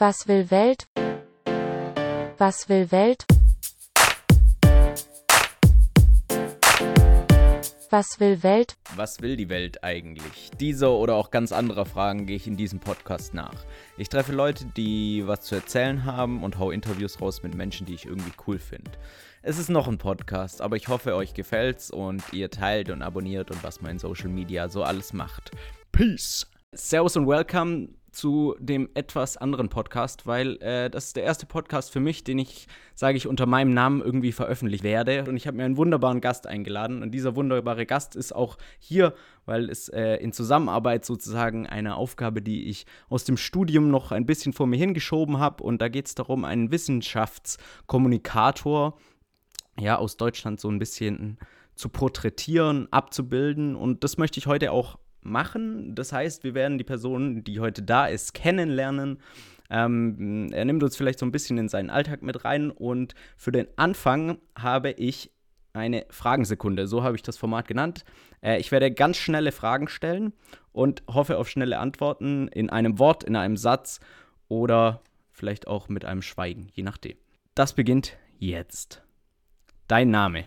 Was will Welt? Was will Welt? Was will Welt? Was will die Welt eigentlich? Dieser oder auch ganz anderer Fragen gehe ich in diesem Podcast nach. Ich treffe Leute, die was zu erzählen haben und hau Interviews raus mit Menschen, die ich irgendwie cool finde. Es ist noch ein Podcast, aber ich hoffe, euch gefällt's und ihr teilt und abonniert und was man in Social Media so alles macht. Peace! Servus und welcome zu dem etwas anderen Podcast, weil äh, das ist der erste Podcast für mich, den ich, sage ich, unter meinem Namen irgendwie veröffentlicht werde. Und ich habe mir einen wunderbaren Gast eingeladen. Und dieser wunderbare Gast ist auch hier, weil es äh, in Zusammenarbeit sozusagen eine Aufgabe, die ich aus dem Studium noch ein bisschen vor mir hingeschoben habe. Und da geht es darum, einen Wissenschaftskommunikator ja, aus Deutschland so ein bisschen zu porträtieren, abzubilden. Und das möchte ich heute auch machen. Das heißt, wir werden die Person, die heute da ist, kennenlernen. Ähm, er nimmt uns vielleicht so ein bisschen in seinen Alltag mit rein und für den Anfang habe ich eine Fragensekunde. So habe ich das Format genannt. Äh, ich werde ganz schnelle Fragen stellen und hoffe auf schnelle Antworten in einem Wort, in einem Satz oder vielleicht auch mit einem Schweigen, je nachdem. Das beginnt jetzt. Dein Name.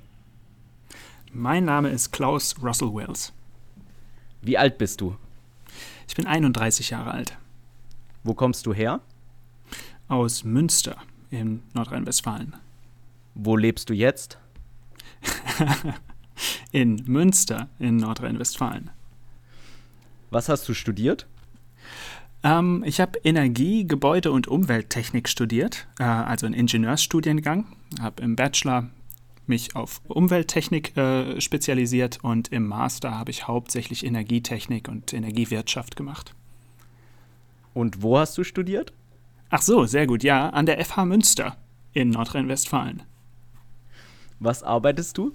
Mein Name ist Klaus Russell Wells. Wie alt bist du? Ich bin 31 Jahre alt. Wo kommst du her? Aus Münster in Nordrhein-Westfalen. Wo lebst du jetzt? in Münster in Nordrhein-Westfalen. Was hast du studiert? Ähm, ich habe Energie, Gebäude und Umwelttechnik studiert, äh, also einen Ingenieursstudiengang. Habe im Bachelor mich auf Umwelttechnik äh, spezialisiert und im Master habe ich hauptsächlich Energietechnik und Energiewirtschaft gemacht. Und wo hast du studiert? Ach so, sehr gut, ja, an der FH Münster in Nordrhein-Westfalen. Was arbeitest du?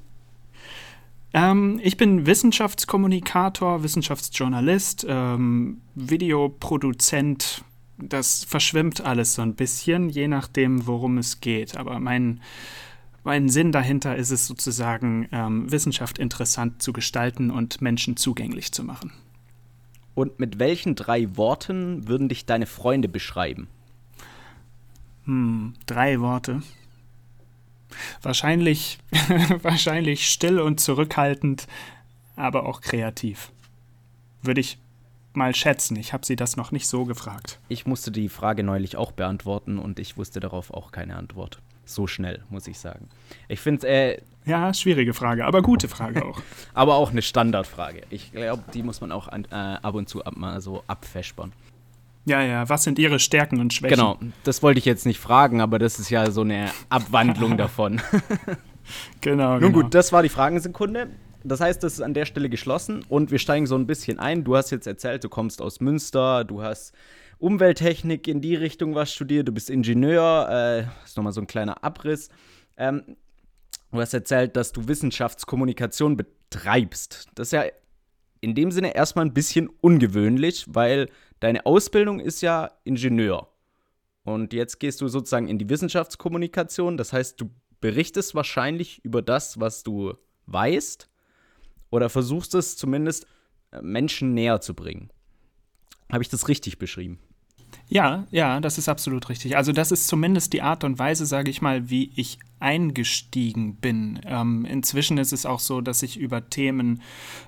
Ähm, ich bin Wissenschaftskommunikator, Wissenschaftsjournalist, ähm, Videoproduzent. Das verschwimmt alles so ein bisschen, je nachdem, worum es geht. Aber mein mein Sinn dahinter ist es sozusagen, ähm, Wissenschaft interessant zu gestalten und Menschen zugänglich zu machen. Und mit welchen drei Worten würden dich deine Freunde beschreiben? Hm, drei Worte. Wahrscheinlich, wahrscheinlich still und zurückhaltend, aber auch kreativ. Würde ich mal schätzen. Ich habe sie das noch nicht so gefragt. Ich musste die Frage neulich auch beantworten und ich wusste darauf auch keine Antwort so schnell, muss ich sagen. Ich finde äh, Ja, schwierige Frage, aber gute Frage auch. aber auch eine Standardfrage. Ich glaube, die muss man auch an, äh, ab und zu ab, mal so abfespern. Ja, ja, was sind Ihre Stärken und Schwächen? Genau, das wollte ich jetzt nicht fragen, aber das ist ja so eine Abwandlung davon. genau. Nun genau. gut, das war die Fragensekunde. Das heißt, das ist an der Stelle geschlossen und wir steigen so ein bisschen ein. Du hast jetzt erzählt, du kommst aus Münster, du hast Umwelttechnik in die Richtung was studiert, du bist Ingenieur, äh, ist nochmal so ein kleiner Abriss. Ähm, du hast erzählt, dass du Wissenschaftskommunikation betreibst. Das ist ja in dem Sinne erstmal ein bisschen ungewöhnlich, weil deine Ausbildung ist ja Ingenieur. Und jetzt gehst du sozusagen in die Wissenschaftskommunikation. Das heißt, du berichtest wahrscheinlich über das, was du weißt, oder versuchst es zumindest äh, Menschen näher zu bringen. Habe ich das richtig beschrieben? Ja, ja, das ist absolut richtig. Also das ist zumindest die Art und Weise, sage ich mal, wie ich eingestiegen bin. Ähm, inzwischen ist es auch so, dass ich über Themen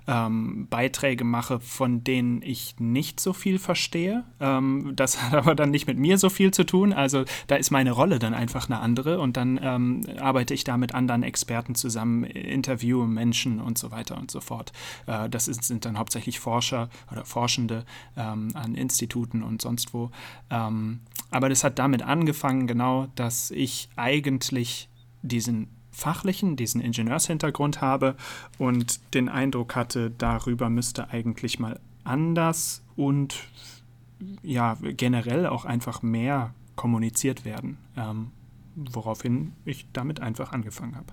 ähm, Beiträge mache, von denen ich nicht so viel verstehe. Ähm, das hat aber dann nicht mit mir so viel zu tun. Also da ist meine Rolle dann einfach eine andere und dann ähm, arbeite ich da mit anderen Experten zusammen, interviewe Menschen und so weiter und so fort. Äh, das ist, sind dann hauptsächlich Forscher oder Forschende ähm, an Instituten und sonst wo. Ähm, aber das hat damit angefangen, genau, dass ich eigentlich diesen fachlichen, diesen Ingenieurshintergrund habe und den Eindruck hatte, darüber müsste eigentlich mal anders und ja, generell auch einfach mehr kommuniziert werden, ähm, woraufhin ich damit einfach angefangen habe.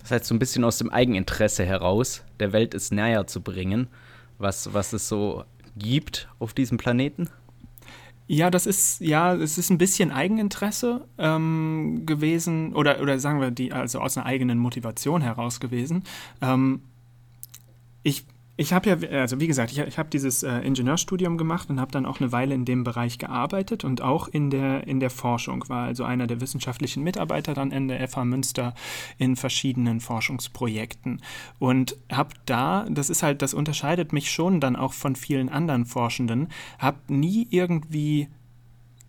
Das heißt, so ein bisschen aus dem Eigeninteresse heraus, der Welt es näher zu bringen, was, was es so gibt auf diesem Planeten? Ja, das ist, ja, es ist ein bisschen Eigeninteresse ähm, gewesen, oder, oder sagen wir, die, also aus einer eigenen Motivation heraus gewesen. Ähm, ich ich habe ja, also wie gesagt, ich, ich habe dieses äh, Ingenieurstudium gemacht und habe dann auch eine Weile in dem Bereich gearbeitet und auch in der, in der Forschung, war also einer der wissenschaftlichen Mitarbeiter dann in der FH Münster in verschiedenen Forschungsprojekten. Und habe da, das ist halt, das unterscheidet mich schon dann auch von vielen anderen Forschenden, habe nie irgendwie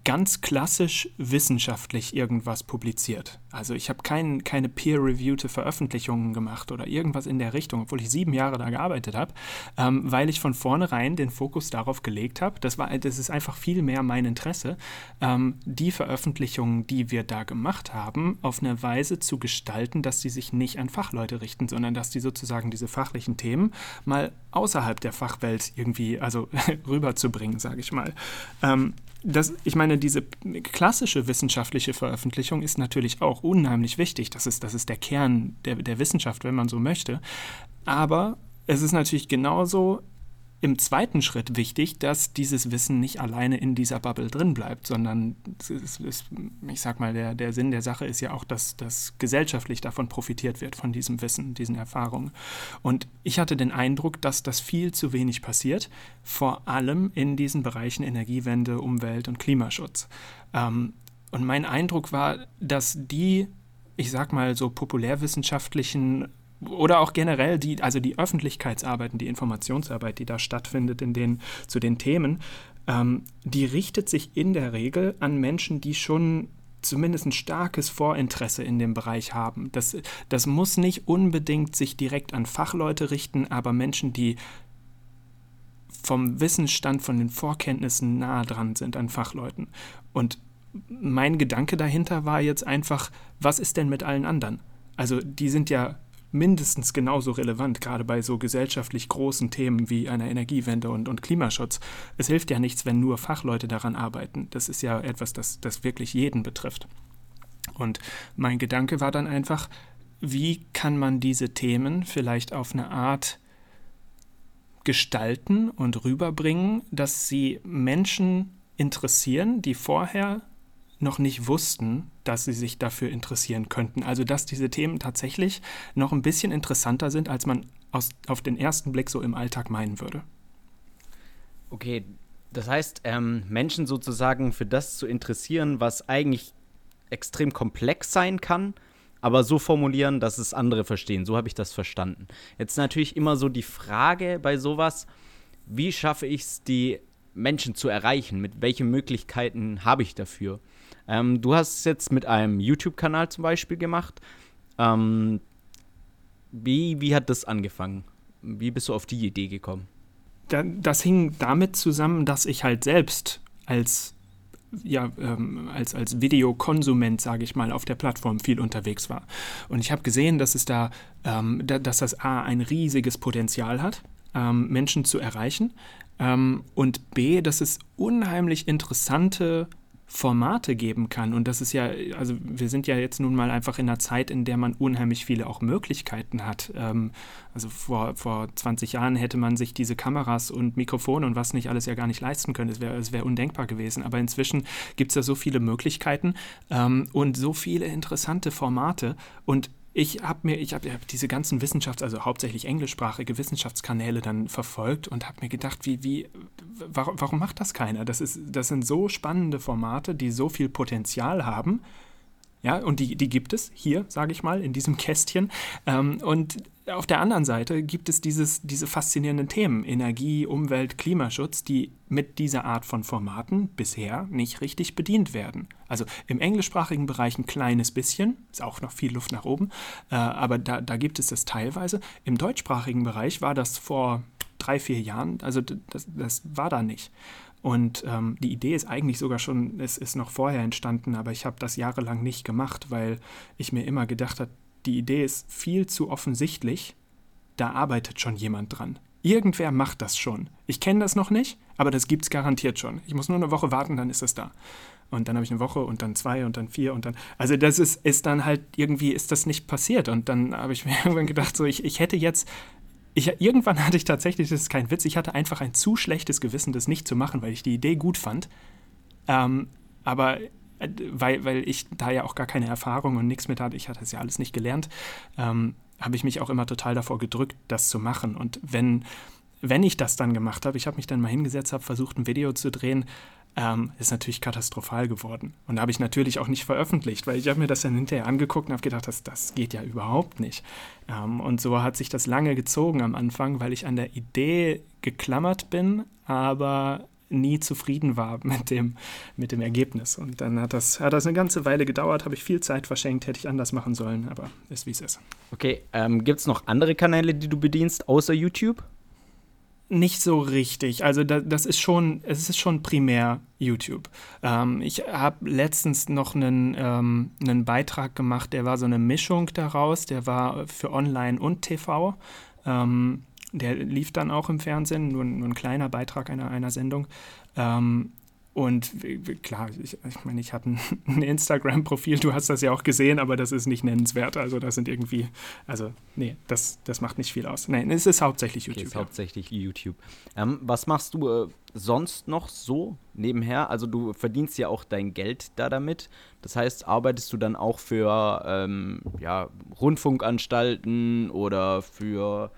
ganz klassisch wissenschaftlich irgendwas publiziert. Also ich habe kein, keine peer-reviewte Veröffentlichungen gemacht oder irgendwas in der Richtung, obwohl ich sieben Jahre da gearbeitet habe, ähm, weil ich von vornherein den Fokus darauf gelegt habe. Das, das ist einfach viel mehr mein Interesse, ähm, die Veröffentlichungen, die wir da gemacht haben, auf eine Weise zu gestalten, dass sie sich nicht an Fachleute richten, sondern dass die sozusagen diese fachlichen Themen mal außerhalb der Fachwelt irgendwie, also rüberzubringen, sage ich mal. Ähm, das, ich meine, diese klassische wissenschaftliche Veröffentlichung ist natürlich auch unheimlich wichtig. Das ist, das ist der Kern der, der Wissenschaft, wenn man so möchte. Aber es ist natürlich genauso im zweiten Schritt wichtig, dass dieses Wissen nicht alleine in dieser Bubble drin bleibt, sondern ist, ist, ich sag mal, der, der Sinn der Sache ist ja auch, dass, dass gesellschaftlich davon profitiert wird, von diesem Wissen, diesen Erfahrungen. Und ich hatte den Eindruck, dass das viel zu wenig passiert, vor allem in diesen Bereichen Energiewende, Umwelt und Klimaschutz. Ähm, und mein Eindruck war, dass die ich sag mal, so populärwissenschaftlichen oder auch generell die, also die Öffentlichkeitsarbeiten, die Informationsarbeit, die da stattfindet in den, zu den Themen, ähm, die richtet sich in der Regel an Menschen, die schon zumindest ein starkes Vorinteresse in dem Bereich haben. Das, das muss nicht unbedingt sich direkt an Fachleute richten, aber Menschen, die vom Wissensstand, von den Vorkenntnissen nah dran sind an Fachleuten. Und mein Gedanke dahinter war jetzt einfach, was ist denn mit allen anderen? Also die sind ja mindestens genauso relevant, gerade bei so gesellschaftlich großen Themen wie einer Energiewende und, und Klimaschutz. Es hilft ja nichts, wenn nur Fachleute daran arbeiten. Das ist ja etwas, das, das wirklich jeden betrifft. Und mein Gedanke war dann einfach, wie kann man diese Themen vielleicht auf eine Art gestalten und rüberbringen, dass sie Menschen interessieren, die vorher noch nicht wussten, dass sie sich dafür interessieren könnten. Also dass diese Themen tatsächlich noch ein bisschen interessanter sind, als man aus, auf den ersten Blick so im Alltag meinen würde. Okay, das heißt, ähm, Menschen sozusagen für das zu interessieren, was eigentlich extrem komplex sein kann, aber so formulieren, dass es andere verstehen. So habe ich das verstanden. Jetzt natürlich immer so die Frage bei sowas, wie schaffe ich es, die Menschen zu erreichen? Mit welchen Möglichkeiten habe ich dafür? Ähm, du hast es jetzt mit einem YouTube-Kanal zum Beispiel gemacht. Ähm, wie, wie hat das angefangen? Wie bist du auf die Idee gekommen? das hing damit zusammen, dass ich halt selbst als ja, ähm, als, als Videokonsument, sage ich mal, auf der Plattform viel unterwegs war. Und ich habe gesehen, dass es da, ähm, da, dass das A ein riesiges Potenzial hat, ähm, Menschen zu erreichen ähm, und B, dass es unheimlich interessante Formate geben kann. Und das ist ja, also wir sind ja jetzt nun mal einfach in einer Zeit, in der man unheimlich viele auch Möglichkeiten hat. Ähm, also vor, vor 20 Jahren hätte man sich diese Kameras und Mikrofone und was nicht alles ja gar nicht leisten können. Es wäre wär undenkbar gewesen. Aber inzwischen gibt es ja so viele Möglichkeiten ähm, und so viele interessante Formate. Und ich habe mir, ich habe hab diese ganzen Wissenschafts-, also hauptsächlich englischsprachige Wissenschaftskanäle dann verfolgt und habe mir gedacht, wie, wie, warum, warum macht das keiner? Das, ist, das sind so spannende Formate, die so viel Potenzial haben ja, und die, die gibt es hier, sage ich mal, in diesem Kästchen. Ähm, und auf der anderen Seite gibt es dieses, diese faszinierenden Themen, Energie, Umwelt, Klimaschutz, die mit dieser Art von Formaten bisher nicht richtig bedient werden. Also im englischsprachigen Bereich ein kleines bisschen, ist auch noch viel Luft nach oben, äh, aber da, da gibt es das teilweise. Im deutschsprachigen Bereich war das vor drei, vier Jahren, also das, das war da nicht. Und ähm, die Idee ist eigentlich sogar schon, es ist noch vorher entstanden, aber ich habe das jahrelang nicht gemacht, weil ich mir immer gedacht habe, die Idee ist viel zu offensichtlich, da arbeitet schon jemand dran. Irgendwer macht das schon. Ich kenne das noch nicht, aber das gibt es garantiert schon. Ich muss nur eine Woche warten, dann ist es da. Und dann habe ich eine Woche und dann zwei und dann vier und dann. Also das ist, ist dann halt irgendwie ist das nicht passiert. Und dann habe ich mir irgendwann gedacht, so ich, ich hätte jetzt ich, irgendwann hatte ich tatsächlich, das ist kein Witz, ich hatte einfach ein zu schlechtes Gewissen, das nicht zu machen, weil ich die Idee gut fand. Ähm, aber äh, weil, weil ich da ja auch gar keine Erfahrung und nichts mit hatte, ich hatte es ja alles nicht gelernt, ähm, habe ich mich auch immer total davor gedrückt, das zu machen. Und wenn wenn ich das dann gemacht habe, ich habe mich dann mal hingesetzt, habe versucht, ein Video zu drehen, ähm, ist natürlich katastrophal geworden. Und da habe ich natürlich auch nicht veröffentlicht, weil ich habe mir das dann hinterher angeguckt und habe gedacht, das, das geht ja überhaupt nicht. Ähm, und so hat sich das lange gezogen am Anfang, weil ich an der Idee geklammert bin, aber nie zufrieden war mit dem, mit dem Ergebnis. Und dann hat das, hat das eine ganze Weile gedauert, habe ich viel Zeit verschenkt, hätte ich anders machen sollen, aber ist wie es ist. Okay, ähm, gibt es noch andere Kanäle, die du bedienst, außer YouTube? Nicht so richtig. Also da, das ist schon, es ist schon primär YouTube. Ähm, ich habe letztens noch einen, ähm, einen Beitrag gemacht, der war so eine Mischung daraus, der war für Online und TV. Ähm, der lief dann auch im Fernsehen, nur, nur ein kleiner Beitrag einer, einer Sendung. Ähm, und klar, ich, ich meine, ich habe ein, ein Instagram-Profil, du hast das ja auch gesehen, aber das ist nicht nennenswert. Also das sind irgendwie, also nee, das, das macht nicht viel aus. Nein, es ist hauptsächlich YouTube. Okay, ist ja. hauptsächlich YouTube. Ähm, was machst du äh, sonst noch so nebenher? Also du verdienst ja auch dein Geld da damit. Das heißt, arbeitest du dann auch für ähm, ja, Rundfunkanstalten oder für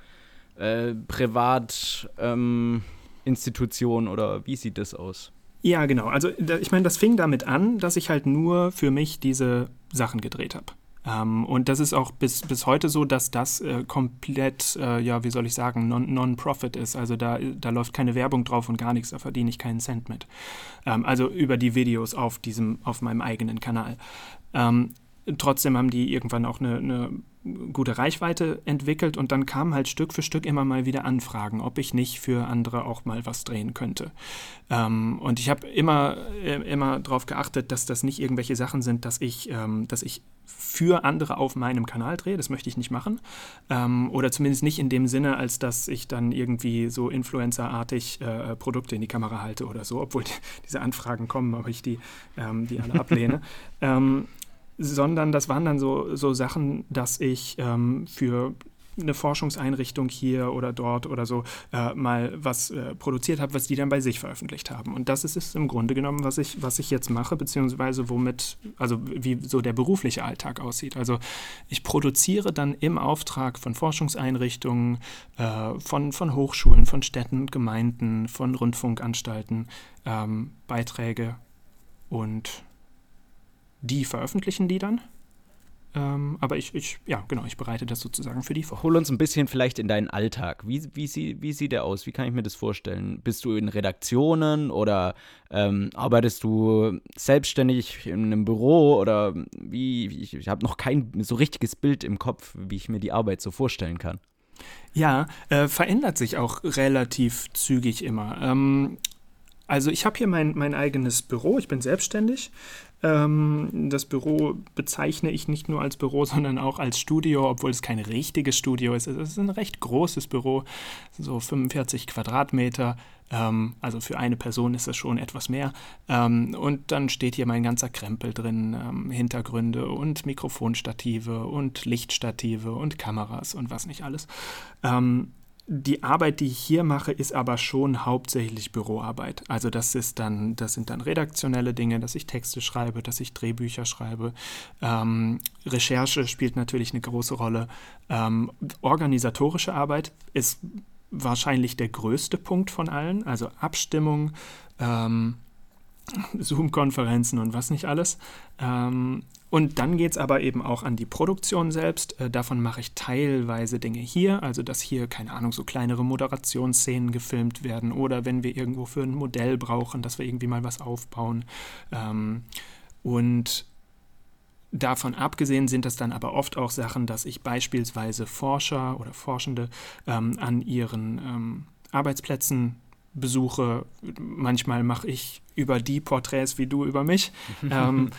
äh, Privatinstitutionen ähm, oder wie sieht das aus? Ja, genau. Also ich meine, das fing damit an, dass ich halt nur für mich diese Sachen gedreht habe. Ähm, und das ist auch bis, bis heute so, dass das äh, komplett, äh, ja, wie soll ich sagen, Non-Profit ist. Also da, da läuft keine Werbung drauf und gar nichts, da verdiene ich keinen Cent mit. Ähm, also über die Videos auf diesem, auf meinem eigenen Kanal. Ähm, trotzdem haben die irgendwann auch eine, eine gute Reichweite entwickelt und dann kamen halt Stück für Stück immer mal wieder Anfragen, ob ich nicht für andere auch mal was drehen könnte. Ähm, und ich habe immer, äh, immer darauf geachtet, dass das nicht irgendwelche Sachen sind, dass ich, ähm, dass ich für andere auf meinem Kanal drehe. Das möchte ich nicht machen. Ähm, oder zumindest nicht in dem Sinne, als dass ich dann irgendwie so influencerartig äh, Produkte in die Kamera halte oder so, obwohl die, diese Anfragen kommen, aber ich die, ähm, die alle ablehne. sondern das waren dann so, so Sachen, dass ich ähm, für eine Forschungseinrichtung hier oder dort oder so äh, mal was äh, produziert habe, was die dann bei sich veröffentlicht haben. Und das ist es im Grunde genommen, was ich, was ich jetzt mache, beziehungsweise womit, also wie so der berufliche Alltag aussieht. Also ich produziere dann im Auftrag von Forschungseinrichtungen, äh, von, von Hochschulen, von Städten und Gemeinden, von Rundfunkanstalten ähm, Beiträge und die veröffentlichen die dann. Ähm, aber ich, ich, ja, genau, ich bereite das sozusagen für die vor. Hol uns ein bisschen vielleicht in deinen Alltag. Wie, wie, sie, wie sieht der aus? Wie kann ich mir das vorstellen? Bist du in Redaktionen oder ähm, arbeitest du selbstständig in einem Büro oder wie? Ich, ich habe noch kein so richtiges Bild im Kopf, wie ich mir die Arbeit so vorstellen kann. Ja, äh, verändert sich auch relativ zügig immer. Ähm, also ich habe hier mein, mein eigenes Büro, ich bin selbstständig. Ähm, das Büro bezeichne ich nicht nur als Büro, sondern auch als Studio, obwohl es kein richtiges Studio ist. Es ist ein recht großes Büro, so 45 Quadratmeter. Ähm, also für eine Person ist das schon etwas mehr. Ähm, und dann steht hier mein ganzer Krempel drin, Hintergründe und Mikrofonstative und Lichtstative und Kameras und was nicht alles. Die Arbeit, die ich hier mache, ist aber schon hauptsächlich Büroarbeit. Also das ist dann, das sind dann redaktionelle Dinge, dass ich Texte schreibe, dass ich Drehbücher schreibe. Ähm, Recherche spielt natürlich eine große Rolle. Ähm, organisatorische Arbeit ist wahrscheinlich der größte Punkt von allen. Also Abstimmung, ähm, Zoom-Konferenzen und was nicht alles. Ähm, und dann geht es aber eben auch an die Produktion selbst. Äh, davon mache ich teilweise Dinge hier, also dass hier, keine Ahnung, so kleinere Moderationsszenen gefilmt werden oder wenn wir irgendwo für ein Modell brauchen, dass wir irgendwie mal was aufbauen. Ähm, und Davon abgesehen sind das dann aber oft auch Sachen, dass ich beispielsweise Forscher oder Forschende ähm, an ihren ähm, Arbeitsplätzen besuche. Manchmal mache ich über die Porträts wie du über mich. ähm,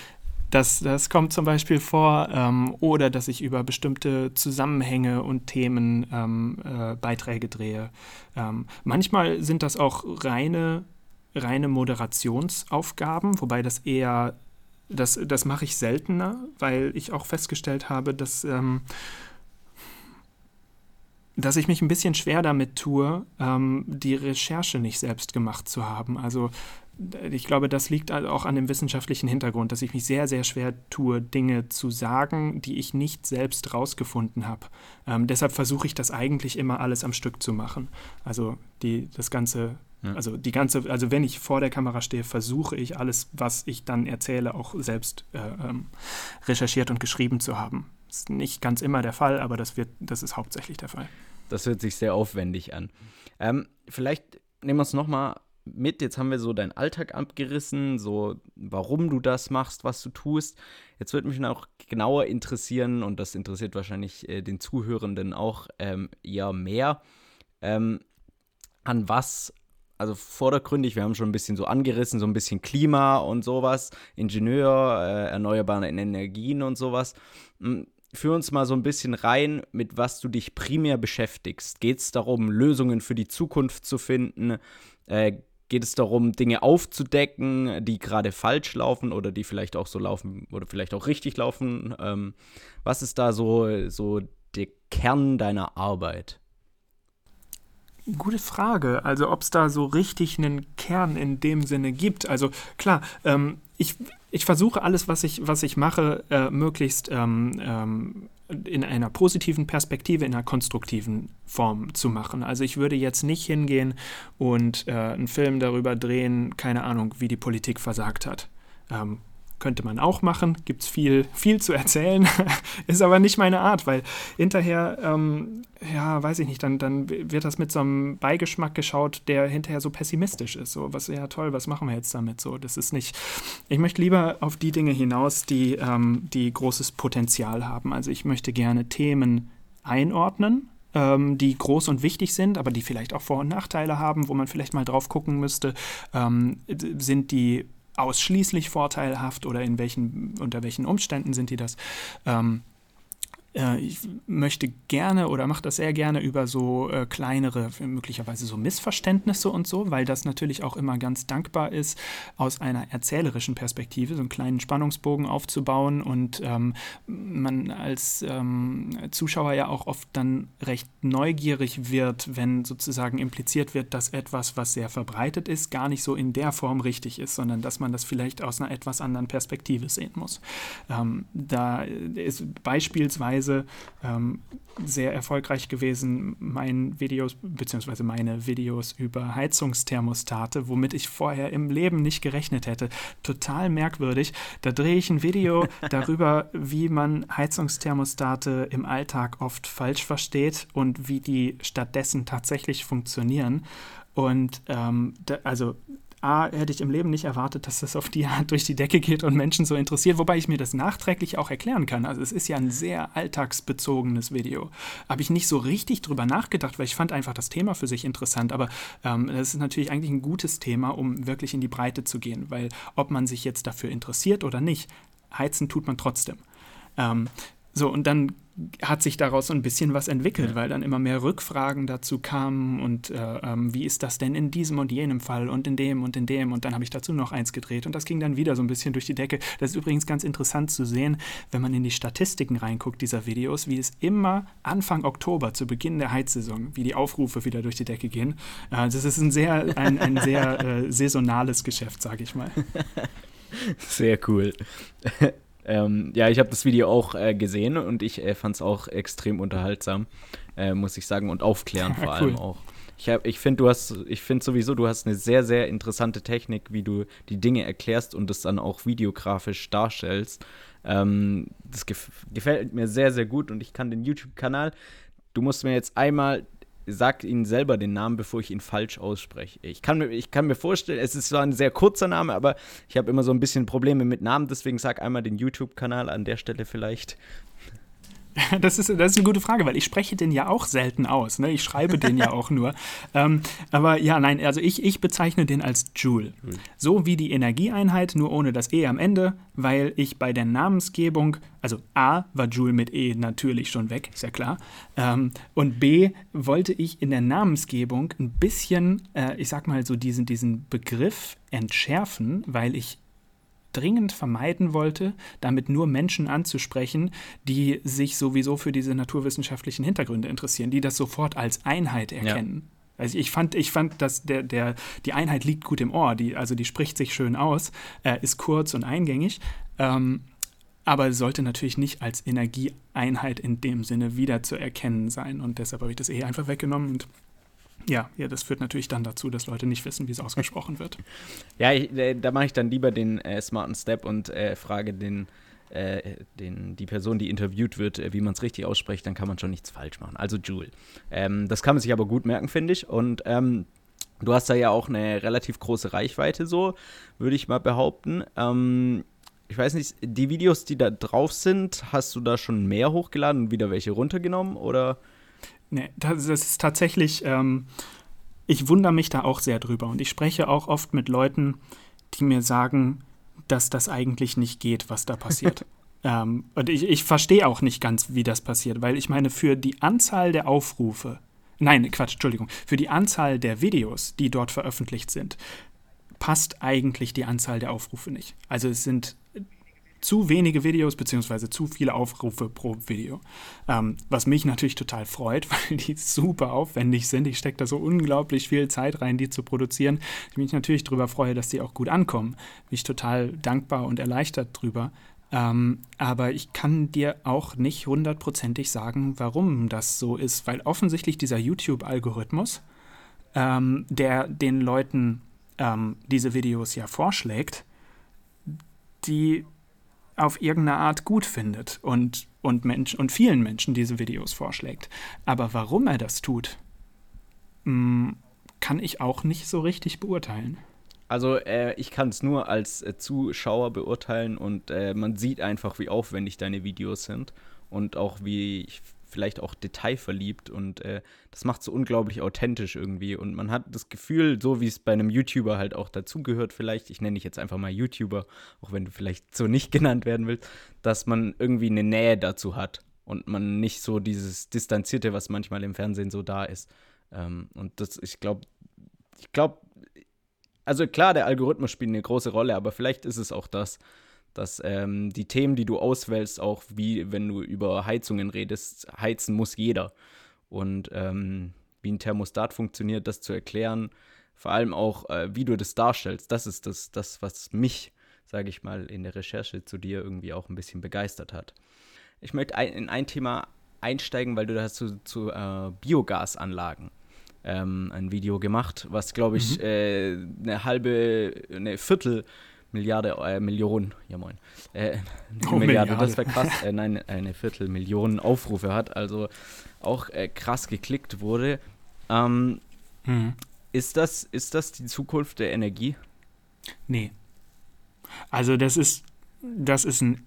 das, das kommt zum Beispiel vor, ähm, oder dass ich über bestimmte Zusammenhänge und Themen ähm, äh, Beiträge drehe. Ähm, manchmal sind das auch reine, reine Moderationsaufgaben, wobei das eher, das, das mache ich seltener, weil ich auch festgestellt habe, dass ähm, dass ich mich ein bisschen schwer damit tue, ähm, die Recherche nicht selbst gemacht zu haben. Also ich glaube, das liegt also auch an dem wissenschaftlichen Hintergrund, dass ich mich sehr, sehr schwer tue, Dinge zu sagen, die ich nicht selbst rausgefunden habe. Ähm, deshalb versuche ich das eigentlich immer alles am Stück zu machen. Also die, das ganze, ja. also die ganze, also wenn ich vor der Kamera stehe, versuche ich alles, was ich dann erzähle, auch selbst äh, ähm, recherchiert und geschrieben zu haben. Das ist nicht ganz immer der Fall, aber das wird, das ist hauptsächlich der Fall. Das hört sich sehr aufwendig an. Ähm, vielleicht nehmen wir es nochmal mit. Jetzt haben wir so deinen Alltag abgerissen, so warum du das machst, was du tust. Jetzt würde mich noch genauer interessieren, und das interessiert wahrscheinlich äh, den Zuhörenden auch ähm, eher mehr, ähm, an was, also vordergründig, wir haben schon ein bisschen so angerissen, so ein bisschen Klima und sowas, Ingenieur, äh, erneuerbare Energien und sowas. Hm, führ uns mal so ein bisschen rein, mit was du dich primär beschäftigst. Geht es darum, Lösungen für die Zukunft zu finden? Äh, geht es darum, Dinge aufzudecken, die gerade falsch laufen oder die vielleicht auch so laufen oder vielleicht auch richtig laufen? Ähm, was ist da so, so der Kern deiner Arbeit? Gute Frage. Also ob es da so richtig einen Kern in dem Sinne gibt. Also klar, ähm, ich, ich versuche alles, was ich, was ich mache, äh, möglichst ähm, ähm, in einer positiven Perspektive, in einer konstruktiven Form zu machen. Also ich würde jetzt nicht hingehen und äh, einen Film darüber drehen, keine Ahnung, wie die Politik versagt hat. Ähm, könnte man auch machen, gibt es viel, viel zu erzählen, ist aber nicht meine Art, weil hinterher, ähm, ja, weiß ich nicht, dann, dann wird das mit so einem Beigeschmack geschaut, der hinterher so pessimistisch ist. So, was, ja toll, was machen wir jetzt damit? So, das ist nicht, ich möchte lieber auf die Dinge hinaus, die, ähm, die großes Potenzial haben. Also ich möchte gerne Themen einordnen, ähm, die groß und wichtig sind, aber die vielleicht auch Vor- und Nachteile haben, wo man vielleicht mal drauf gucken müsste, ähm, sind die ausschließlich vorteilhaft oder in welchen, unter welchen Umständen sind die das? Ähm, äh, ich möchte gerne oder mache das sehr gerne über so äh, kleinere, möglicherweise so Missverständnisse und so, weil das natürlich auch immer ganz dankbar ist, aus einer erzählerischen Perspektive so einen kleinen Spannungsbogen aufzubauen und ähm, man als ähm, Zuschauer ja auch oft dann recht neugierig wird, wenn sozusagen impliziert wird, dass etwas, was sehr verbreitet ist, gar nicht so in der Form richtig ist, sondern dass man das vielleicht aus einer etwas anderen Perspektive sehen muss. Ähm, da ist beispielsweise Weise ähm, sehr erfolgreich gewesen, mein Videos, beziehungsweise meine Videos über Heizungsthermostate, womit ich vorher im Leben nicht gerechnet hätte. Total merkwürdig. Da drehe ich ein Video darüber, wie man Heizungsthermostate im Alltag oft falsch versteht und wie die stattdessen tatsächlich funktionieren. Und ähm, da, also A, hätte ich im Leben nicht erwartet, dass das auf die Art durch die Decke geht und Menschen so interessiert, wobei ich mir das nachträglich auch erklären kann. Also es ist ja ein sehr alltagsbezogenes Video. Habe ich nicht so richtig drüber nachgedacht, weil ich fand einfach das Thema für sich interessant, aber ähm, das ist natürlich eigentlich ein gutes Thema, um wirklich in die Breite zu gehen, weil ob man sich jetzt dafür interessiert oder nicht, heizen tut man trotzdem. Ähm, so, und dann hat sich daraus so ein bisschen was entwickelt, ja. weil dann immer mehr Rückfragen dazu kamen und äh, ähm, wie ist das denn in diesem und jenem Fall und in dem und in dem und dann habe ich dazu noch eins gedreht und das ging dann wieder so ein bisschen durch die Decke. Das ist übrigens ganz interessant zu sehen, wenn man in die Statistiken reinguckt dieser Videos, wie es immer Anfang Oktober zu Beginn der Heizsaison, wie die Aufrufe wieder durch die Decke gehen. Äh, das ist ein sehr, ein, ein sehr äh, saisonales Geschäft, sage ich mal. Sehr cool. Ähm, ja, ich habe das Video auch äh, gesehen und ich äh, fand es auch extrem unterhaltsam, äh, muss ich sagen, und aufklärend vor allem auch. Ich, ich finde, du hast, ich finde sowieso, du hast eine sehr, sehr interessante Technik, wie du die Dinge erklärst und das dann auch videografisch darstellst. Ähm, das gef gefällt mir sehr, sehr gut und ich kann den YouTube-Kanal, du musst mir jetzt einmal sag Ihnen selber den Namen, bevor ich ihn falsch ausspreche. Ich kann, mir, ich kann mir vorstellen, es ist zwar ein sehr kurzer Name, aber ich habe immer so ein bisschen Probleme mit Namen, deswegen sag einmal den YouTube-Kanal an der Stelle vielleicht. Das ist, das ist eine gute Frage, weil ich spreche den ja auch selten aus. Ne? Ich schreibe den ja auch nur. Ähm, aber ja, nein, also ich, ich bezeichne den als Joule. So wie die Energieeinheit, nur ohne das E am Ende, weil ich bei der Namensgebung, also A war Joule mit E natürlich schon weg, ist ja klar. Ähm, und B wollte ich in der Namensgebung ein bisschen, äh, ich sag mal so, diesen, diesen Begriff entschärfen, weil ich dringend vermeiden wollte, damit nur Menschen anzusprechen, die sich sowieso für diese naturwissenschaftlichen Hintergründe interessieren, die das sofort als Einheit erkennen. Also ich fand, ich fand, dass der, der, die Einheit liegt gut im Ohr, die, also die spricht sich schön aus, äh, ist kurz und eingängig, ähm, aber sollte natürlich nicht als Energieeinheit in dem Sinne wieder zu erkennen sein. Und deshalb habe ich das eh einfach weggenommen und ja, ja, das führt natürlich dann dazu, dass Leute nicht wissen, wie es ausgesprochen wird. Ja, ich, äh, da mache ich dann lieber den äh, smarten Step und äh, frage den, äh, den, die Person, die interviewt wird, äh, wie man es richtig ausspricht, dann kann man schon nichts falsch machen. Also Jule. Ähm, das kann man sich aber gut merken, finde ich. Und ähm, du hast da ja auch eine relativ große Reichweite, so würde ich mal behaupten. Ähm, ich weiß nicht, die Videos, die da drauf sind, hast du da schon mehr hochgeladen und wieder welche runtergenommen oder? Nee, das ist tatsächlich, ähm, ich wundere mich da auch sehr drüber. Und ich spreche auch oft mit Leuten, die mir sagen, dass das eigentlich nicht geht, was da passiert. ähm, und ich, ich verstehe auch nicht ganz, wie das passiert, weil ich meine, für die Anzahl der Aufrufe, nein, Quatsch, Entschuldigung, für die Anzahl der Videos, die dort veröffentlicht sind, passt eigentlich die Anzahl der Aufrufe nicht. Also es sind zu wenige Videos beziehungsweise zu viele Aufrufe pro Video. Ähm, was mich natürlich total freut, weil die super aufwendig sind. Ich stecke da so unglaublich viel Zeit rein, die zu produzieren. Ich mich natürlich darüber freue, dass die auch gut ankommen. Bin ich total dankbar und erleichtert drüber. Ähm, aber ich kann dir auch nicht hundertprozentig sagen, warum das so ist, weil offensichtlich dieser YouTube-Algorithmus, ähm, der den Leuten ähm, diese Videos ja vorschlägt, die auf irgendeine Art gut findet und, und, Mensch, und vielen Menschen diese Videos vorschlägt. Aber warum er das tut, mm, kann ich auch nicht so richtig beurteilen. Also äh, ich kann es nur als äh, Zuschauer beurteilen und äh, man sieht einfach, wie aufwendig deine Videos sind und auch wie vielleicht auch detailverliebt und äh, das macht so unglaublich authentisch irgendwie und man hat das Gefühl, so wie es bei einem YouTuber halt auch dazugehört vielleicht, ich nenne dich jetzt einfach mal YouTuber, auch wenn du vielleicht so nicht genannt werden willst, dass man irgendwie eine Nähe dazu hat und man nicht so dieses Distanzierte, was manchmal im Fernsehen so da ist. Ähm, und das, ich glaube, ich glaube, also klar, der Algorithmus spielt eine große Rolle, aber vielleicht ist es auch das, dass ähm, die Themen, die du auswählst, auch wie wenn du über Heizungen redest, heizen muss jeder. Und ähm, wie ein Thermostat funktioniert, das zu erklären, vor allem auch, äh, wie du das darstellst, das ist das, das was mich, sage ich mal, in der Recherche zu dir irgendwie auch ein bisschen begeistert hat. Ich möchte ein, in ein Thema einsteigen, weil du da hast zu, zu äh, Biogasanlagen ähm, ein Video gemacht, was, glaube ich, mhm. äh, eine halbe, eine Viertel Milliarde, äh, Millionen, ja moin, äh, oh, Milliarde, Milliarde, das wäre krass, äh, nein, eine Viertelmillion Aufrufe hat, also auch äh, krass geklickt wurde. Ähm, mhm. ist, das, ist das die Zukunft der Energie? Nee. Also das ist, das ist ein,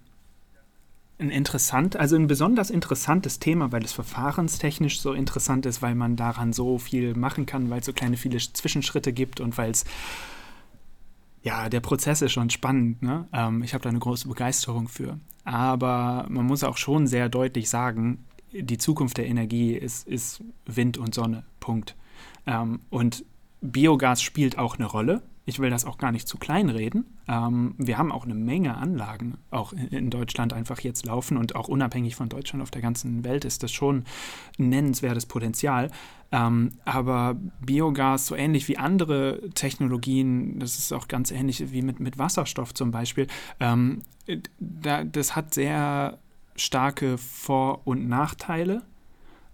ein interessant, also ein besonders interessantes Thema, weil es verfahrenstechnisch so interessant ist, weil man daran so viel machen kann, weil es so kleine viele Zwischenschritte gibt und weil es ja, der Prozess ist schon spannend. Ne? Ähm, ich habe da eine große Begeisterung für. Aber man muss auch schon sehr deutlich sagen, die Zukunft der Energie ist, ist Wind und Sonne. Punkt. Ähm, und Biogas spielt auch eine Rolle. Ich will das auch gar nicht zu klein reden. Ähm, wir haben auch eine Menge Anlagen auch in, Deutschland einfach jetzt laufen und auch unabhängig von Deutschland auf der ganzen Welt ist das schon nennenswertes Potenzial. Ähm, aber Biogas, so ähnlich wie andere Technologien, das ist auch ganz ähnlich wie mit, mit Wasserstoff zum Beispiel, ähm, da, das hat sehr starke Vor- und Nachteile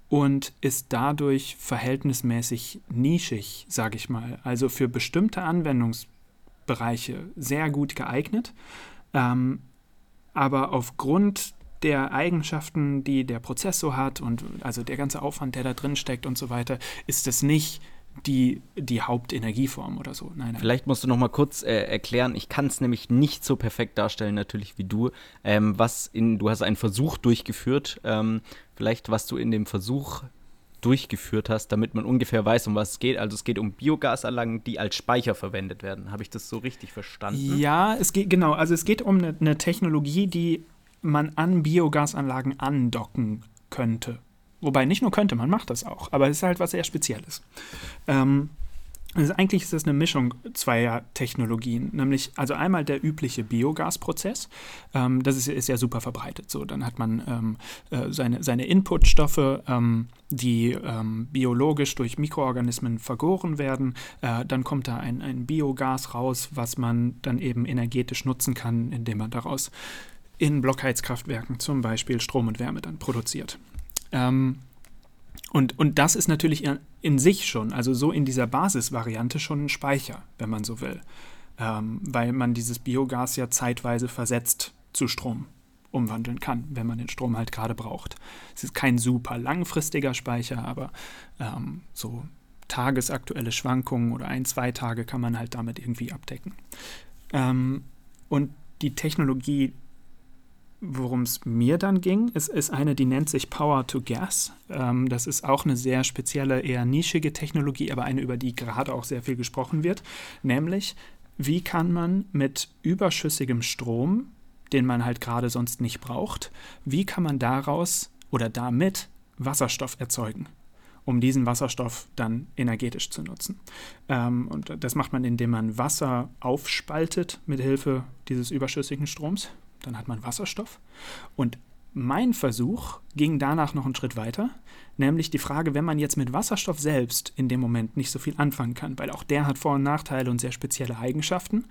und ist dadurch verhältnismäßig nischig, sage ich mal. Also für bestimmte Anwendungsbereiche sehr gut geeignet. Ähm, aber aufgrund der Eigenschaften, die der Prozessor hat und also der ganze Aufwand, der da drin steckt und so weiter, ist es nicht die, die Hauptenergieform oder so. Nein, nein. Vielleicht musst du noch mal kurz äh, erklären, ich kann es nämlich nicht so perfekt darstellen, natürlich wie du. Ähm, was in, du hast einen Versuch durchgeführt, ähm, vielleicht was du in dem Versuch durchgeführt hast, damit man ungefähr weiß, um was es geht. Also es geht um Biogasanlagen, die als Speicher verwendet werden. Habe ich das so richtig verstanden? Ja, es geht genau. Also es geht um eine, eine Technologie, die man an Biogasanlagen andocken könnte. Wobei nicht nur könnte, man macht das auch, aber es ist halt was sehr Spezielles. Ähm, also eigentlich ist das eine Mischung zweier Technologien, nämlich also einmal der übliche Biogasprozess, ähm, das ist, ist, ja super verbreitet. So, dann hat man ähm, äh, seine, seine Inputstoffe, ähm, die ähm, biologisch durch Mikroorganismen vergoren werden. Äh, dann kommt da ein, ein Biogas raus, was man dann eben energetisch nutzen kann, indem man daraus in Blockheizkraftwerken zum Beispiel Strom und Wärme dann produziert. Ähm, und, und das ist natürlich in, in, sich schon, also so in dieser Basisvariante schon ein Speicher, wenn man so will. Ähm, weil man dieses Biogas ja zeitweise versetzt zu Strom umwandeln kann, wenn man den Strom halt gerade braucht. Es ist kein super langfristiger Speicher, aber ähm, so tagesaktuelle Schwankungen oder ein, zwei Tage kann man halt damit irgendwie abdecken. Ähm, und die Technologie worum es mir dann ging, ist, ist eine, die nennt sich Power to Gas. Ähm, das ist auch eine sehr spezielle, eher nischige Technologie, aber eine, über die gerade auch sehr viel gesprochen wird. Nämlich, wie kann man mit überschüssigem Strom, den man halt gerade sonst nicht braucht, wie kann man daraus oder damit Wasserstoff erzeugen? um diesen Wasserstoff dann energetisch zu nutzen. Ähm, und das macht man, indem man Wasser aufspaltet mit Hilfe dieses überschüssigen Stroms dann hat man Wasserstoff. Und mein Versuch ging danach noch einen Schritt weiter, nämlich die Frage, wenn man jetzt mit Wasserstoff selbst in dem Moment nicht so viel anfangen kann, weil auch der hat Vor- und Nachteile und sehr spezielle Eigenschaften,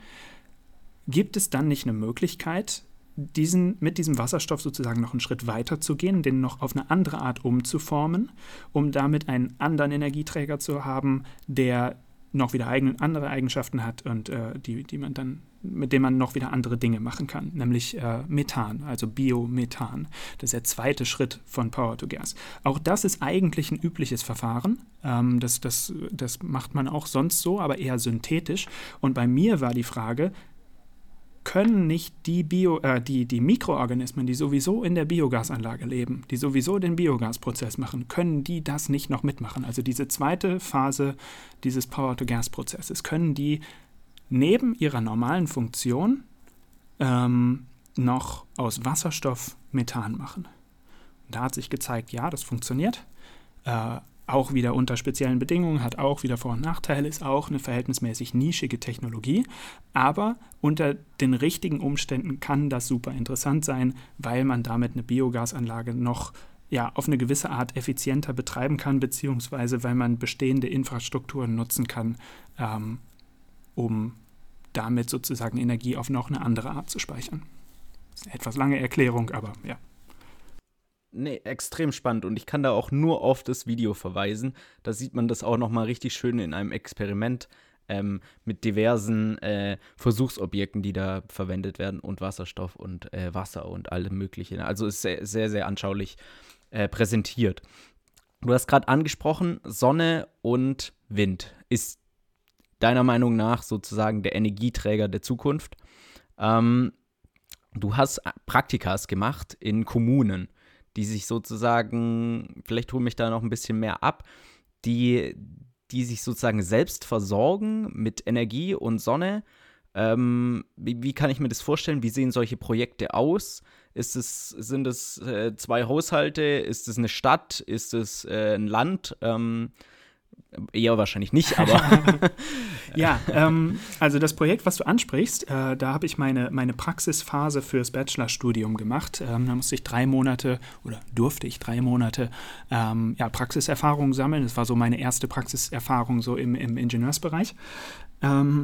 gibt es dann nicht eine Möglichkeit, diesen, mit diesem Wasserstoff sozusagen noch einen Schritt weiter zu gehen, den noch auf eine andere Art umzuformen, um damit einen anderen Energieträger zu haben, der noch wieder eigene, andere Eigenschaften hat und äh, die, die man dann, mit dem man noch wieder andere Dinge machen kann, nämlich äh, Methan, also Biomethan. Das ist der zweite Schritt von Power to Gas. Auch das ist eigentlich ein übliches Verfahren. Ähm, das, das, das macht man auch sonst so, aber eher synthetisch. Und bei mir war die Frage, können nicht die, Bio, äh, die, die Mikroorganismen, die sowieso in der Biogasanlage leben, die sowieso den Biogasprozess machen, können die das nicht noch mitmachen? Also diese zweite Phase dieses Power-to-Gas-Prozesses, können die neben ihrer normalen Funktion ähm, noch aus Wasserstoff Methan machen? Und da hat sich gezeigt, ja, das funktioniert. Äh, auch wieder unter speziellen Bedingungen, hat auch wieder Vor- und Nachteile, ist auch eine verhältnismäßig nischige Technologie. Aber unter den richtigen Umständen kann das super interessant sein, weil man damit eine Biogasanlage noch ja, auf eine gewisse Art effizienter betreiben kann, beziehungsweise weil man bestehende Infrastrukturen nutzen kann, ähm, um damit sozusagen Energie auf noch eine andere Art zu speichern. Das ist eine etwas lange Erklärung, aber ja. Nee, extrem spannend und ich kann da auch nur auf das Video verweisen. Da sieht man das auch nochmal richtig schön in einem Experiment ähm, mit diversen äh, Versuchsobjekten, die da verwendet werden und Wasserstoff und äh, Wasser und alle möglichen. Also ist sehr, sehr, sehr anschaulich äh, präsentiert. Du hast gerade angesprochen, Sonne und Wind ist deiner Meinung nach sozusagen der Energieträger der Zukunft. Ähm, du hast Praktikas gemacht in Kommunen die sich sozusagen, vielleicht hole mich da noch ein bisschen mehr ab, die, die sich sozusagen selbst versorgen mit Energie und Sonne. Ähm, wie, wie, kann ich mir das vorstellen? Wie sehen solche Projekte aus? Ist es, sind es äh, zwei Haushalte? Ist es eine Stadt? Ist es äh, ein Land? Ähm, Eher wahrscheinlich nicht, aber. ja, ähm, also das Projekt, was du ansprichst, äh, da habe ich meine, meine Praxisphase fürs Bachelorstudium gemacht. Ähm, da musste ich drei Monate oder durfte ich drei Monate ähm, ja, Praxiserfahrung sammeln. Das war so meine erste Praxiserfahrung so im, im Ingenieursbereich. Ähm,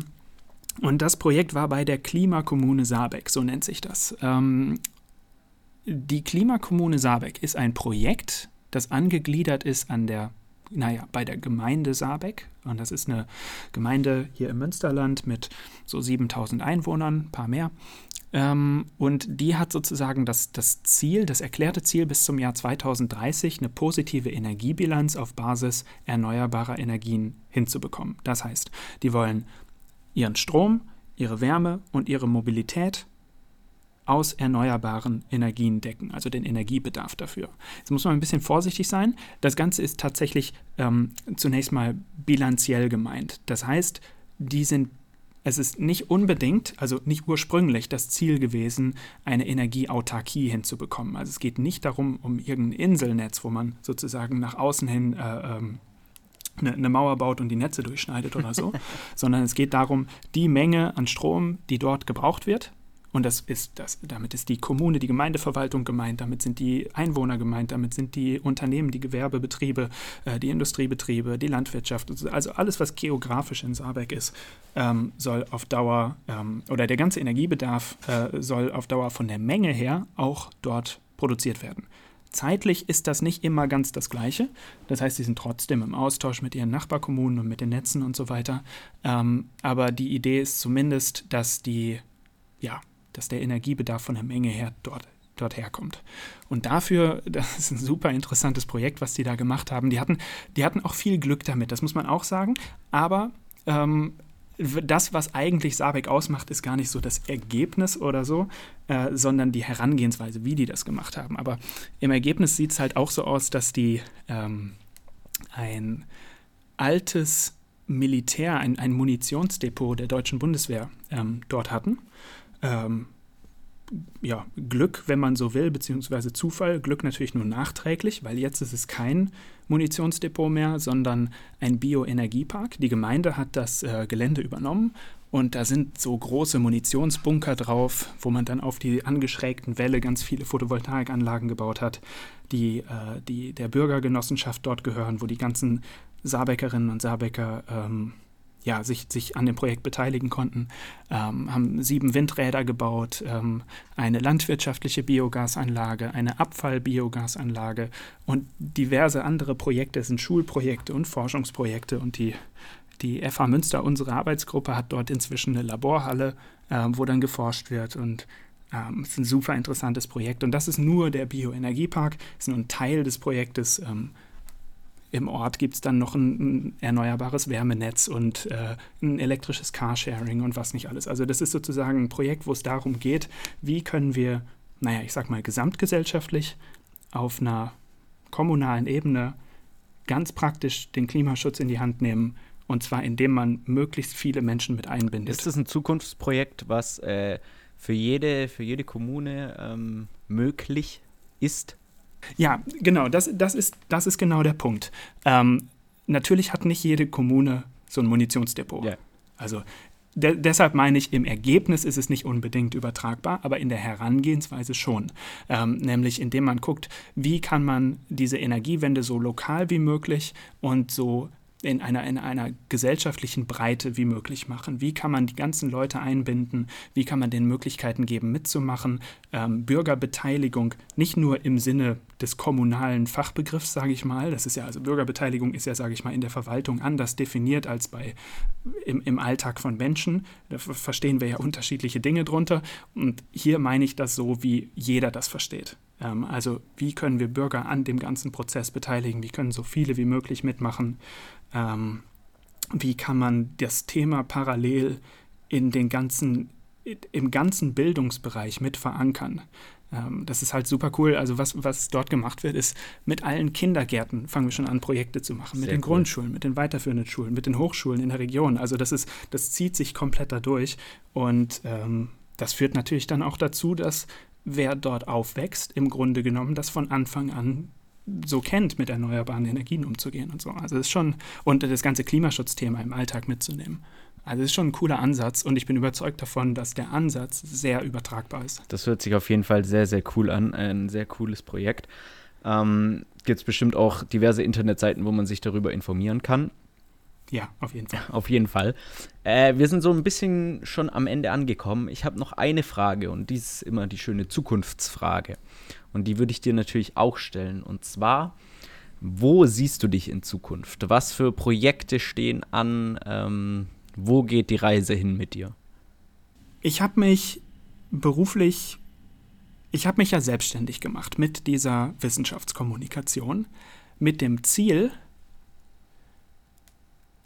und das Projekt war bei der Klimakommune Saarbeck, so nennt sich das. Ähm, die Klimakommune Saarbeck ist ein Projekt, das angegliedert ist an der naja, bei der Gemeinde Saarbeck. Und das ist eine Gemeinde hier im Münsterland mit so 7000 Einwohnern, ein paar mehr. Ähm, und die hat sozusagen das, das Ziel, das erklärte Ziel bis zum Jahr 2030, eine positive Energiebilanz auf Basis erneuerbarer Energien hinzubekommen. Das heißt, die wollen ihren Strom, ihre Wärme und ihre Mobilität aus erneuerbaren Energien decken, also den Energiebedarf dafür. Jetzt muss man ein bisschen vorsichtig sein. Das Ganze ist tatsächlich ähm, zunächst mal bilanziell gemeint. Das heißt, die sind es ist nicht unbedingt, also nicht ursprünglich das Ziel gewesen, eine Energieautarkie hinzubekommen. Also es geht nicht darum, um irgendein Inselnetz, wo man sozusagen nach außen hin äh, ähm, eine, eine Mauer baut und die Netze durchschneidet oder so, sondern es geht darum, die Menge an Strom, die dort gebraucht wird, und das ist das, damit ist die Kommune, die Gemeindeverwaltung gemeint, damit sind die Einwohner gemeint, damit sind die Unternehmen, die Gewerbebetriebe, äh, die Industriebetriebe, die Landwirtschaft, also alles, was geografisch in Saarbeck ist, ähm, soll auf Dauer ähm, oder der ganze Energiebedarf äh, soll auf Dauer von der Menge her auch dort produziert werden. Zeitlich ist das nicht immer ganz das Gleiche. Das heißt, sie sind trotzdem im Austausch mit ihren Nachbarkommunen und mit den Netzen und so weiter. Ähm, aber die Idee ist zumindest, dass die, ja, dass der Energiebedarf von der Menge her dort, dort herkommt. Und dafür, das ist ein super interessantes Projekt, was die da gemacht haben. Die hatten, die hatten auch viel Glück damit, das muss man auch sagen. Aber ähm, das, was eigentlich Sabeck ausmacht, ist gar nicht so das Ergebnis oder so, äh, sondern die Herangehensweise, wie die das gemacht haben. Aber im Ergebnis sieht es halt auch so aus, dass die ähm, ein altes Militär, ein, ein Munitionsdepot der deutschen Bundeswehr ähm, dort hatten. Ähm, ja, Glück, wenn man so will, beziehungsweise Zufall. Glück natürlich nur nachträglich, weil jetzt ist es kein Munitionsdepot mehr, sondern ein Bioenergiepark. Die Gemeinde hat das äh, Gelände übernommen und da sind so große Munitionsbunker drauf, wo man dann auf die angeschrägten Wälle ganz viele Photovoltaikanlagen gebaut hat, die, äh, die der Bürgergenossenschaft dort gehören, wo die ganzen Saarbeckerinnen und Saarbecker ähm, ja, sich, sich an dem Projekt beteiligen konnten, ähm, haben sieben Windräder gebaut, ähm, eine landwirtschaftliche Biogasanlage, eine Abfallbiogasanlage und diverse andere Projekte, es sind Schulprojekte und Forschungsprojekte und die, die FH Münster, unsere Arbeitsgruppe, hat dort inzwischen eine Laborhalle, äh, wo dann geforscht wird und ähm, es ist ein super interessantes Projekt und das ist nur der Bioenergiepark, ist nur ein Teil des Projektes. Ähm, im Ort gibt es dann noch ein, ein, erneuerbares Wärmenetz und äh, ein elektrisches Carsharing und was nicht alles. Also das ist sozusagen ein Projekt, wo es darum geht, wie können wir, naja, ich sag mal, gesamtgesellschaftlich auf einer kommunalen Ebene ganz praktisch den Klimaschutz in die Hand nehmen. Und zwar indem man möglichst viele Menschen mit einbindet. Ist das ein Zukunftsprojekt, was äh, für, jede, für jede Kommune ähm, möglich ist? Ja, genau, das, das, ist, das ist genau der Punkt. Ähm, natürlich hat nicht jede Kommune so ein Munitionsdepot. Yeah. Also de deshalb meine ich, im Ergebnis ist es nicht unbedingt übertragbar, aber in der Herangehensweise schon. Ähm, nämlich indem man guckt, wie kann man diese Energiewende so lokal wie möglich und so in einer, in einer gesellschaftlichen Breite wie möglich machen. Wie kann man die ganzen Leute einbinden? Wie kann man denen Möglichkeiten geben, mitzumachen? Ähm, Bürgerbeteiligung nicht nur im Sinne des kommunalen Fachbegriffs, sage ich mal. Das ist ja, also Bürgerbeteiligung ist ja, sage ich mal, in der Verwaltung anders definiert als bei im, im Alltag von Menschen. Da verstehen wir ja unterschiedliche Dinge drunter. Und hier meine ich das so, wie jeder das versteht. Ähm, also wie können wir Bürger an dem ganzen Prozess beteiligen? Wie können so viele wie möglich mitmachen? ähm, wie kann man das Thema parallel in den ganzen, im ganzen Bildungsbereich mit verankern. Ähm, das ist halt super cool. Also was, was dort gemacht wird, ist mit allen Kindergärten fangen wir schon an, Projekte zu machen. Mit Sehr den cool. Grundschulen, mit den weiterführenden Schulen, mit den Hochschulen in der Region. Also das ist, das zieht sich komplett dadurch. Und ähm, das führt natürlich dann auch dazu, dass wer dort aufwächst, im Grunde genommen das von Anfang an so kennt, mit erneuerbaren Energien umzugehen und so. Also es ist schon, und das ganze Klimaschutzthema im Alltag mitzunehmen. Also es ist schon ein cooler Ansatz und ich bin überzeugt davon, dass der Ansatz sehr übertragbar ist. Das hört sich auf jeden Fall sehr, sehr cool an. Ein sehr cooles Projekt. Ähm, Gibt es bestimmt auch diverse Internetseiten, wo man sich darüber informieren kann. Ja, auf jeden Fall. Auf jeden Fall. Äh, wir sind so ein bisschen schon am Ende angekommen. Ich habe noch eine Frage und die ist immer die schöne Zukunftsfrage. Und die würde ich dir natürlich auch stellen. Und zwar, wo siehst du dich in Zukunft? Was für Projekte stehen an? Ähm, wo geht die Reise hin mit dir? Ich habe mich beruflich, ich habe mich ja selbstständig gemacht mit dieser Wissenschaftskommunikation, mit dem Ziel,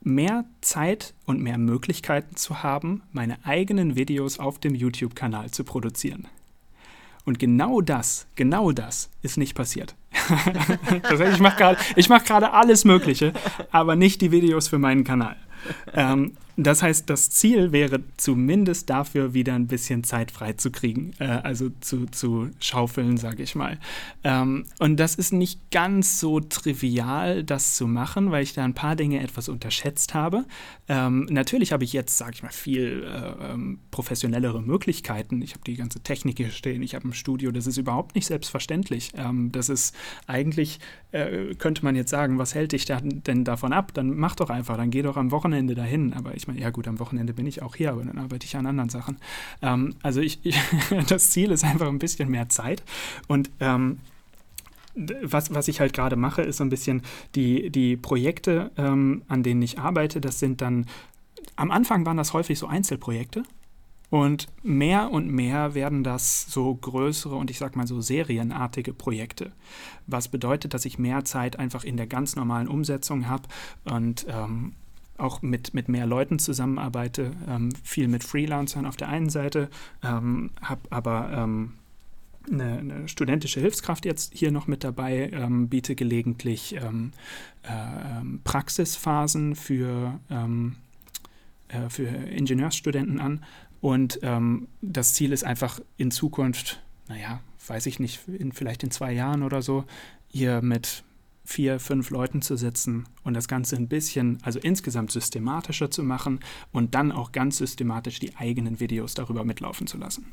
mehr Zeit und mehr Möglichkeiten zu haben, meine eigenen Videos auf dem YouTube-Kanal zu produzieren. Und genau das, genau das ist nicht passiert. das heißt, ich mache gerade mach alles Mögliche, aber nicht die Videos für meinen Kanal. Ähm, das heißt, das Ziel wäre zumindest dafür wieder ein bisschen Zeit freizukriegen, äh, also zu, zu schaufeln, sage ich mal. Ähm, und das ist nicht ganz so trivial, das zu machen, weil ich da ein paar Dinge etwas unterschätzt habe. Ähm, natürlich habe ich jetzt, sage ich mal, viel äh, ähm, professionellere Möglichkeiten. Ich habe die ganze Technik hier stehen, ich habe ein Studio, das ist überhaupt nicht selbstverständlich. Ähm, das ist eigentlich, äh, könnte man jetzt sagen, was hält dich da denn davon ab? Dann mach doch einfach, dann geh doch am Wochenende dahin. Aber ich meine, ja gut, am Wochenende bin ich auch hier, aber dann arbeite ich an anderen Sachen. Ähm, also ich, ich das Ziel ist einfach ein bisschen mehr Zeit und ähm, was, was ich halt gerade mache, ist so ein bisschen die, die Projekte, ähm, an denen ich arbeite, das sind dann, am Anfang waren das häufig so Einzelprojekte, und mehr und mehr werden das so größere und ich sag mal so serienartige Projekte. Was bedeutet, dass ich mehr Zeit einfach in der ganz normalen Umsetzung habe und ähm, auch mit, mit mehr Leuten zusammenarbeite, ähm, viel mit Freelancern auf der einen Seite, ähm, habe aber ähm, eine, eine, studentische Hilfskraft jetzt hier noch mit dabei, ähm, biete gelegentlich ähm, äh, ähm, Praxisphasen für, äh, für Ingenieursstudenten an. Und das Ziel ist einfach in Zukunft, naja, weiß ich nicht, in, vielleicht in zwei Jahren oder so, hier mit vier, fünf Leuten zu sitzen und das Ganze ein bisschen, also insgesamt systematischer zu machen und dann auch ganz systematisch die eigenen Videos darüber mitlaufen zu lassen.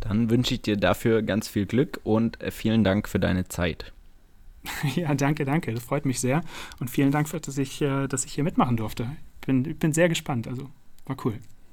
Dann wünsche ich dir dafür ganz viel Glück und äh, vielen Dank für deine Zeit. Ja, danke, danke. Das freut mich sehr. Und vielen Dank, dass ich, äh, dass ich hier mitmachen durfte. Ich bin, ich bin sehr gespannt. Also war cool.